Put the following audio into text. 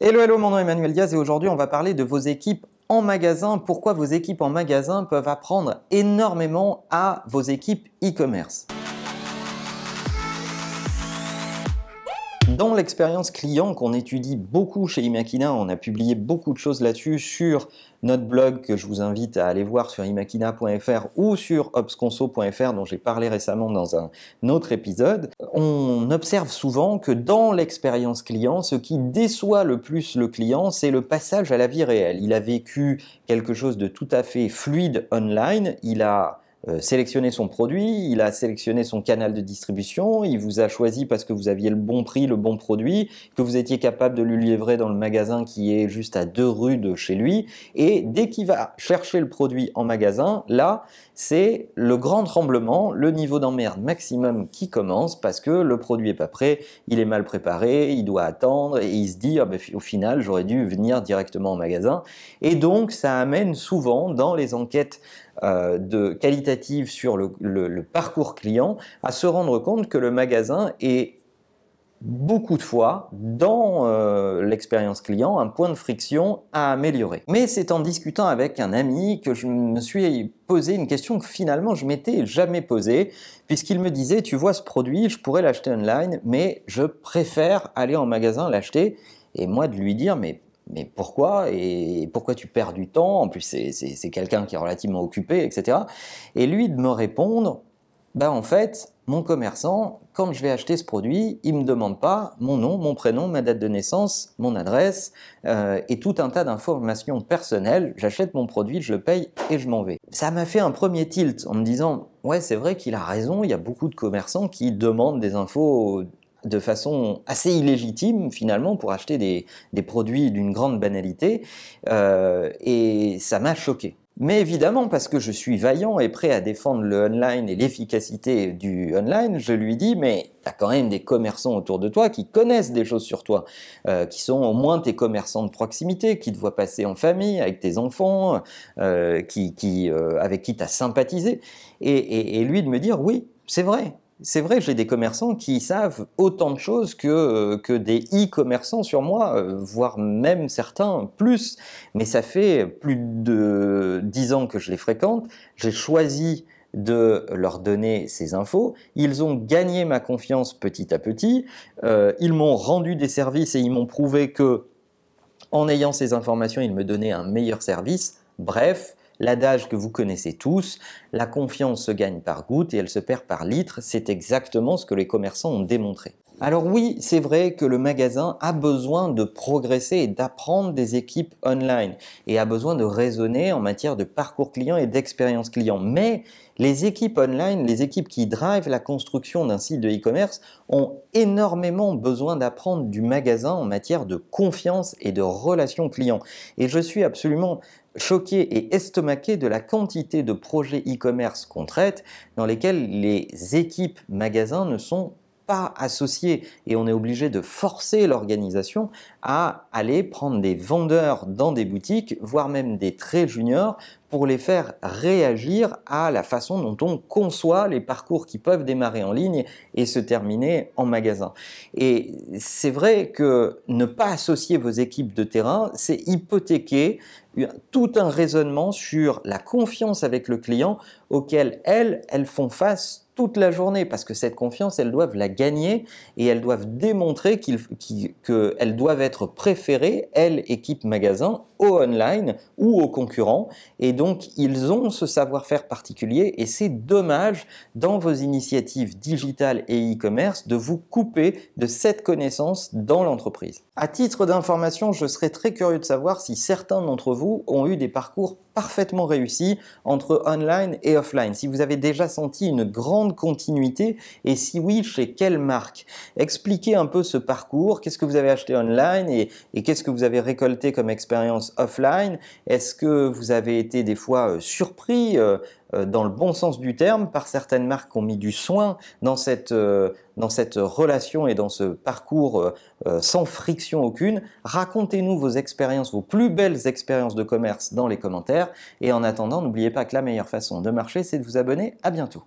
Hello, hello, mon nom est Emmanuel Diaz et aujourd'hui on va parler de vos équipes en magasin. Pourquoi vos équipes en magasin peuvent apprendre énormément à vos équipes e-commerce? Dans l'expérience client qu'on étudie beaucoup chez Imakina, on a publié beaucoup de choses là-dessus sur notre blog que je vous invite à aller voir sur imakina.fr ou sur obsconso.fr dont j'ai parlé récemment dans un autre épisode. On observe souvent que dans l'expérience client, ce qui déçoit le plus le client, c'est le passage à la vie réelle. Il a vécu quelque chose de tout à fait fluide online, il a sélectionné son produit, il a sélectionné son canal de distribution, il vous a choisi parce que vous aviez le bon prix, le bon produit, que vous étiez capable de lui livrer dans le magasin qui est juste à deux rues de chez lui. Et dès qu'il va chercher le produit en magasin, là, c'est le grand tremblement, le niveau d'emmerde maximum qui commence parce que le produit est pas prêt, il est mal préparé, il doit attendre et il se dit ah ben, au final j'aurais dû venir directement en magasin. Et donc ça amène souvent dans les enquêtes euh, de qualitative sur le, parcours client, à se rendre compte que le magasin est beaucoup de fois dans euh, l'expérience client un point de friction à améliorer. Mais c'est en discutant avec un ami que je me suis posé une question que finalement je m'étais jamais posée, puisqu'il me disait, tu vois ce produit, je pourrais l'acheter online, mais je préfère aller en magasin l'acheter. Et moi de lui dire, mais mais pourquoi et pourquoi tu perds du temps? En plus, c'est quelqu'un qui est relativement occupé, etc. Et lui de me répondre, ben en fait, mon commerçant, quand je vais acheter ce produit, il me demande pas mon nom, mon prénom, ma date de naissance, mon adresse euh, et tout un tas d'informations personnelles. J'achète mon produit, je le paye et je m'en vais. Ça m'a fait un premier tilt en me disant ouais c'est vrai qu'il a raison. Il y a beaucoup de commerçants qui demandent des infos de façon assez illégitime finalement pour acheter des, produits d'une grande banalité euh, et ça m'a choqué. Mais évidemment, parce que je suis vaillant et prêt à défendre le online et l'efficacité du online, je lui dis, mais tu as quand même des commerçants autour de toi qui connaissent des choses sur toi, euh, qui sont au moins tes commerçants de proximité, qui te voient passer en famille, avec tes enfants, euh, qui, avec qui tu as sympathisé. et lui de me dire, oui, c'est vrai, c'est vrai, j'ai des commerçants qui savent autant de choses que, euh, des e-commerçants sur moi, euh, voire même certains plus. Mais ça fait plus de dix ans que je les fréquente. J'ai choisi de leur donner ces infos. Ils ont gagné ma confiance petit à petit. Euh, ils m'ont rendu des services et ils m'ont prouvé que, en ayant ces informations, ils me donnaient un meilleur service. Bref, L'adage que vous connaissez tous, la confiance se gagne par goutte et elle se perd par litre, c'est exactement ce que les commerçants ont démontré. Alors oui, c'est vrai que le magasin a besoin de progresser et d'apprendre des équipes online et a besoin de raisonner en matière de parcours client et d'expérience client. Mais les équipes online, les équipes qui drivent la construction d'un site de e-commerce ont énormément besoin d'apprendre du magasin en matière de confiance et de relation client. Et je suis absolument choqué et estomaqué de la quantité de projets e-commerce qu'on traite dans lesquels les équipes magasins ne sont pas associés et on est obligé de forcer l'organisation à aller prendre des vendeurs dans des boutiques, voire même des très juniors, pour les faire réagir à la façon dont on conçoit les parcours qui peuvent démarrer en ligne et se terminer en magasin. Et c'est vrai que ne pas associer vos équipes de terrain, c'est hypothéquer tout un raisonnement sur la confiance avec le client auquel elles, elles font face toute la journée parce que cette confiance, elles doivent la gagner et elles doivent démontrer qu'elles doivent être préférées, elles, équipe magasin, au online ou aux concurrents. Et donc, ils ont ce savoir-faire particulier et c'est dommage dans vos initiatives digitales et e-commerce de vous couper de cette connaissance dans l'entreprise. À titre d'information, je serais très curieux de savoir si certains d'entre vous ont eu des parcours parfaitement réussi entre online et offline. Si vous avez déjà senti une grande continuité et si oui, chez quelle marque? Expliquez un peu ce parcours, qu'est-ce que vous avez acheté online et, et qu'est-ce que vous avez récolté comme expérience offline? Est-ce que vous avez été des fois euh, surpris euh, dans le bon sens du terme par certaines marques qui ont mis du soin dans cette, euh, dans cette relation et dans ce parcours euh, sans friction aucune. Racontez-nous vos expériences, vos plus belles expériences de commerce dans les commentaires. Et en attendant, n'oubliez pas que la meilleure façon de marcher, c'est de vous abonner. À bientôt.